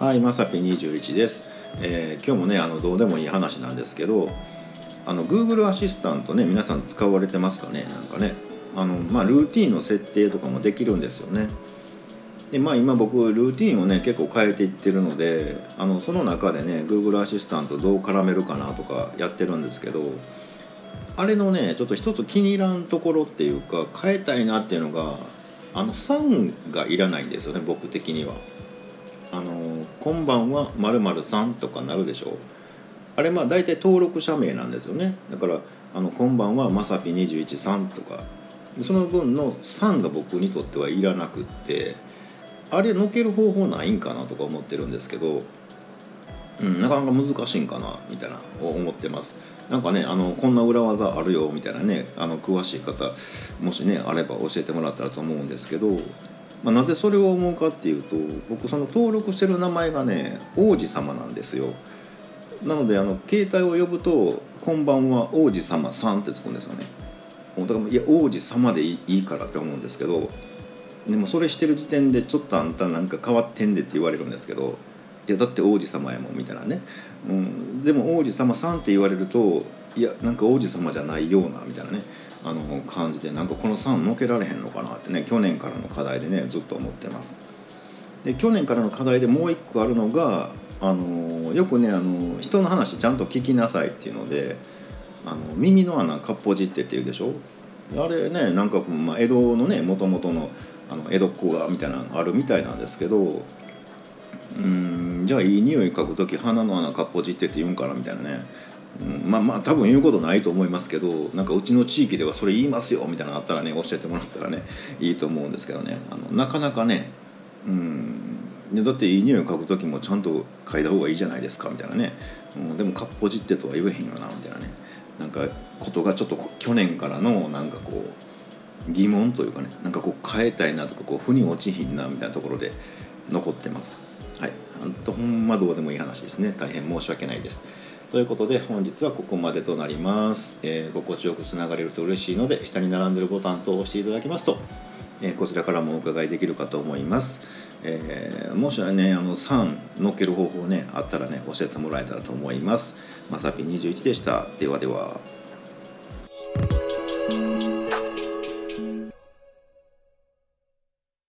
はい、まさぴ21です、えー今日もねあのどうでもいい話なんですけどあの Google アシスタントね皆さん使われてますかね？なんかね。あの、まあ、ルーティンの設定とかもできるんですよね。でまあ今僕ルーティンをね結構変えていってるのであのその中でね Google アシスタントどう絡めるかなとかやってるんですけどあれのねちょっと一つ気に入らんところっていうか変えたいなっていうのがあの「さん」がいらないんですよね僕的には。あの「こんばんはまるさん」とかなるでしょあれまあ大体登録者名なんですよね。だから「あのこんばんはまさぴ21さん」とか。その分の「さん」が僕にとってはいらなくってあれのける方法ないんかなとか思ってるんですけど、うん、なかなか難しいんかなみたいな思ってます。なんかねあのこんな裏技あるよみたいなねあの詳しい方もしねあれば教えてもらったらと思うんですけど、まあ、なぜそれを思うかっていうと僕その登録してる名前がね王子様なんですよ。なのであの携帯を呼ぶと「こんばんは王子様さん」ってつくんですよね。だからいや王子様でいいからって思うんですけどでもそれしてる時点でちょっとあんたなんか変わってんでって言われるんですけどいやだって王子様やもんみたいなね、うん、でも王子様さんって言われるといやなんか王子様じゃないようなみたいなね。あの感じでなんかこの「さん」のけられへんのかなってね去年からの課題でねずっと思ってます。で去年からの課題でもう一個あるのがあのよくねあの人の話ちゃんと聞きなさいっていうのであの耳の穴かっぽじってっていうでしょ？あれねなんか、まあ、江戸のねもともとのあの江戸っ子がみたいなのあるみたいなんですけどうんじゃあいい匂い嗅ぐ時鼻の穴かっぽじってって言うんかなみたいなね、まあまあ多分言うことないと思いますけどなんかうちの地域ではそれ言いますよみたいなのあったらね教えてもらったらねいいと思うんですけどね。あのなかなかねうんでだっていい匂いを嗅ぐ時もちゃんと嗅いだ方がいいじゃないですかみたいなね、うん、でもかっぽじってとは言えへんよなみたいなね。なんかことがちょっと去年からのなんかこう疑問というかねなんかこう変えたいなとかこう腑に落ちひんなみたいなところで残ってます。はい。ほんまどうでもいい話ですね。大変申し訳ないです。ということで本日はここまでとなります、えー心地よくつながれると嬉しいので下に並んでるボタンと押していただきますと、えーこちらからもお伺いできるかと思います、えーもしねあの3乗っける方法ねあったらね教えてもらえたらと思います。まさぴ21でした。ではでは。